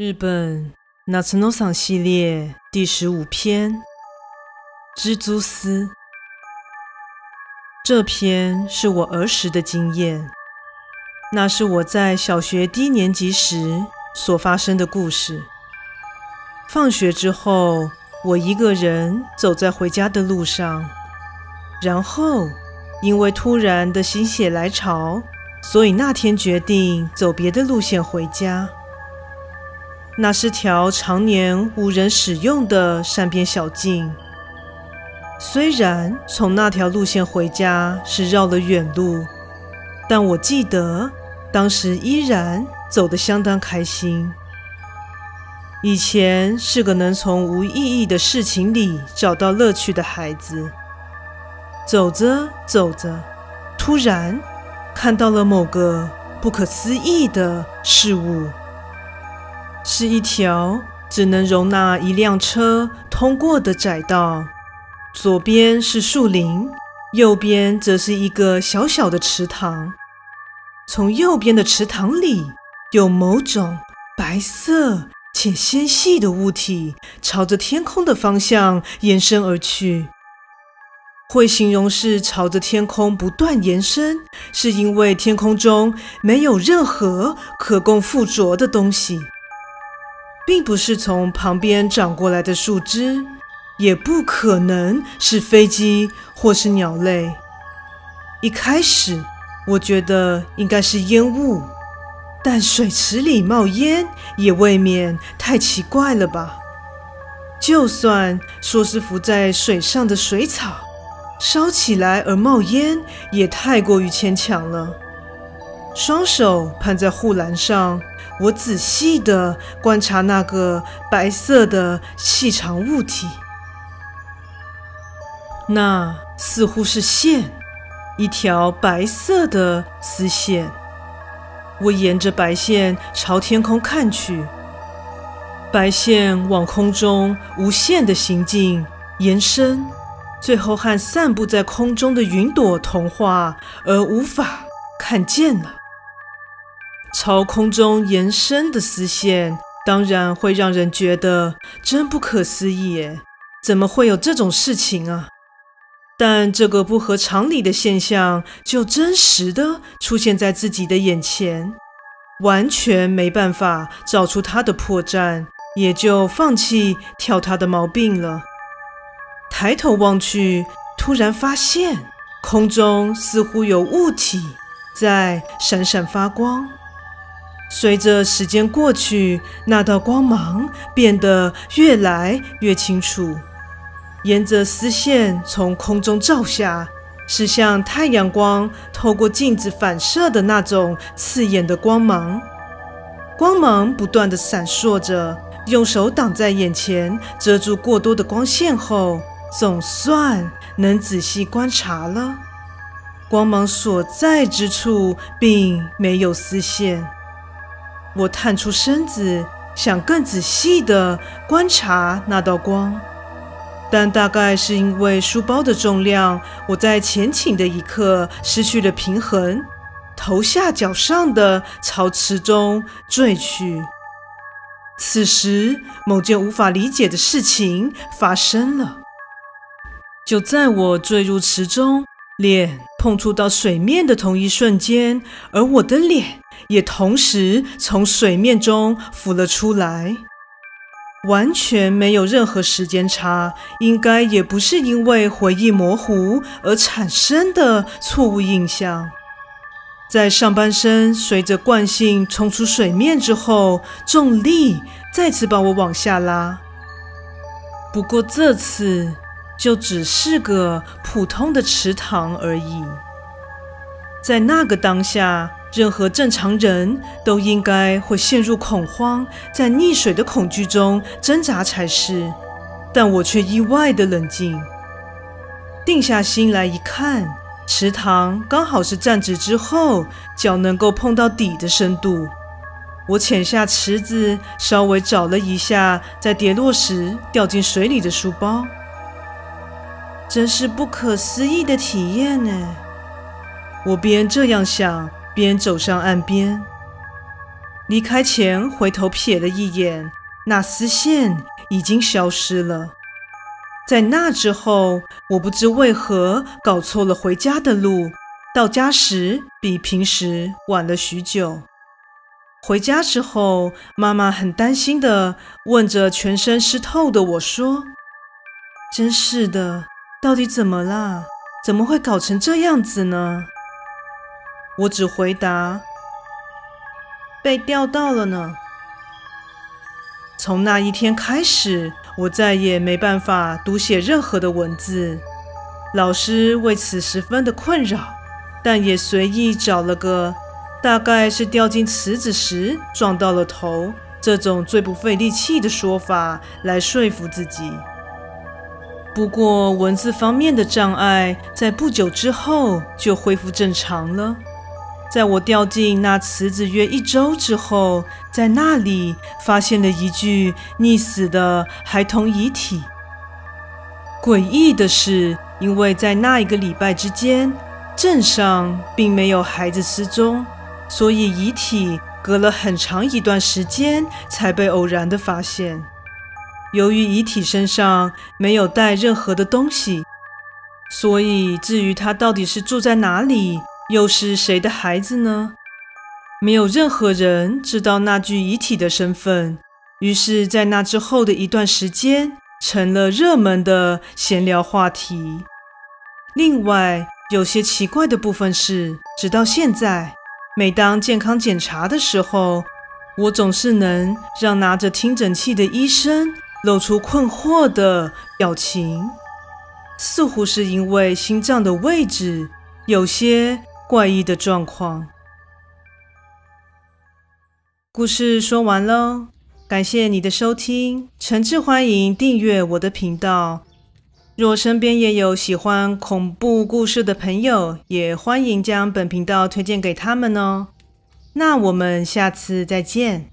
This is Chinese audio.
日本夏の桑系列第十五篇《蜘蛛丝》。这篇是我儿时的经验，那是我在小学低年级时所发生的故事。放学之后，我一个人走在回家的路上，然后因为突然的心血来潮，所以那天决定走别的路线回家。那是条常年无人使用的山边小径。虽然从那条路线回家是绕了远路，但我记得当时依然走得相当开心。以前是个能从无意义的事情里找到乐趣的孩子。走着走着，突然看到了某个不可思议的事物。是一条只能容纳一辆车通过的窄道，左边是树林，右边则是一个小小的池塘。从右边的池塘里，有某种白色且纤细的物体朝着天空的方向延伸而去。会形容是朝着天空不断延伸，是因为天空中没有任何可供附着的东西。并不是从旁边长过来的树枝，也不可能是飞机或是鸟类。一开始我觉得应该是烟雾，但水池里冒烟也未免太奇怪了吧？就算说是浮在水上的水草，烧起来而冒烟，也太过于牵强了。双手攀在护栏上。我仔细地观察那个白色的细长物体，那似乎是线，一条白色的丝线。我沿着白线朝天空看去，白线往空中无限地行进、延伸，最后和散布在空中的云朵同化，而无法看见了。朝空中延伸的丝线，当然会让人觉得真不可思议耶！怎么会有这种事情啊？但这个不合常理的现象，就真实的出现在自己的眼前，完全没办法找出它的破绽，也就放弃挑它的毛病了。抬头望去，突然发现空中似乎有物体在闪闪发光。随着时间过去，那道光芒变得越来越清楚。沿着丝线从空中照下，是像太阳光透过镜子反射的那种刺眼的光芒。光芒不断地闪烁着，用手挡在眼前，遮住过多的光线后，总算能仔细观察了。光芒所在之处并没有丝线。我探出身子，想更仔细地观察那道光，但大概是因为书包的重量，我在前倾的一刻失去了平衡，头下脚上的朝池中坠去。此时，某件无法理解的事情发生了。就在我坠入池中，脸碰触到水面的同一瞬间，而我的脸。也同时从水面中浮了出来，完全没有任何时间差，应该也不是因为回忆模糊而产生的错误印象。在上半身随着惯性冲出水面之后，重力再次把我往下拉。不过这次就只是个普通的池塘而已。在那个当下。任何正常人都应该会陷入恐慌，在溺水的恐惧中挣扎才是，但我却意外的冷静。定下心来一看，池塘刚好是站直之后脚能够碰到底的深度。我潜下池子，稍微找了一下，在跌落时掉进水里的书包。真是不可思议的体验呢！我边这样想。边走上岸边，离开前回头瞥了一眼，那丝线已经消失了。在那之后，我不知为何搞错了回家的路，到家时比平时晚了许久。回家之后，妈妈很担心地问着全身湿透的我说：“真是的，到底怎么啦？怎么会搞成这样子呢？”我只回答：“被钓到了呢。”从那一天开始，我再也没办法读写任何的文字。老师为此十分的困扰，但也随意找了个大概是掉进池子时撞到了头这种最不费力气的说法来说服自己。不过，文字方面的障碍在不久之后就恢复正常了。在我掉进那池子约一周之后，在那里发现了一具溺死的孩童遗体。诡异的是，因为在那一个礼拜之间，镇上并没有孩子失踪，所以遗体隔了很长一段时间才被偶然的发现。由于遗体身上没有带任何的东西，所以至于他到底是住在哪里，又是谁的孩子呢？没有任何人知道那具遗体的身份。于是，在那之后的一段时间，成了热门的闲聊话题。另外，有些奇怪的部分是，直到现在，每当健康检查的时候，我总是能让拿着听诊器的医生露出困惑的表情，似乎是因为心脏的位置有些。怪异的状况。故事说完喽，感谢你的收听，诚挚欢迎订阅我的频道。若身边也有喜欢恐怖故事的朋友，也欢迎将本频道推荐给他们哦。那我们下次再见。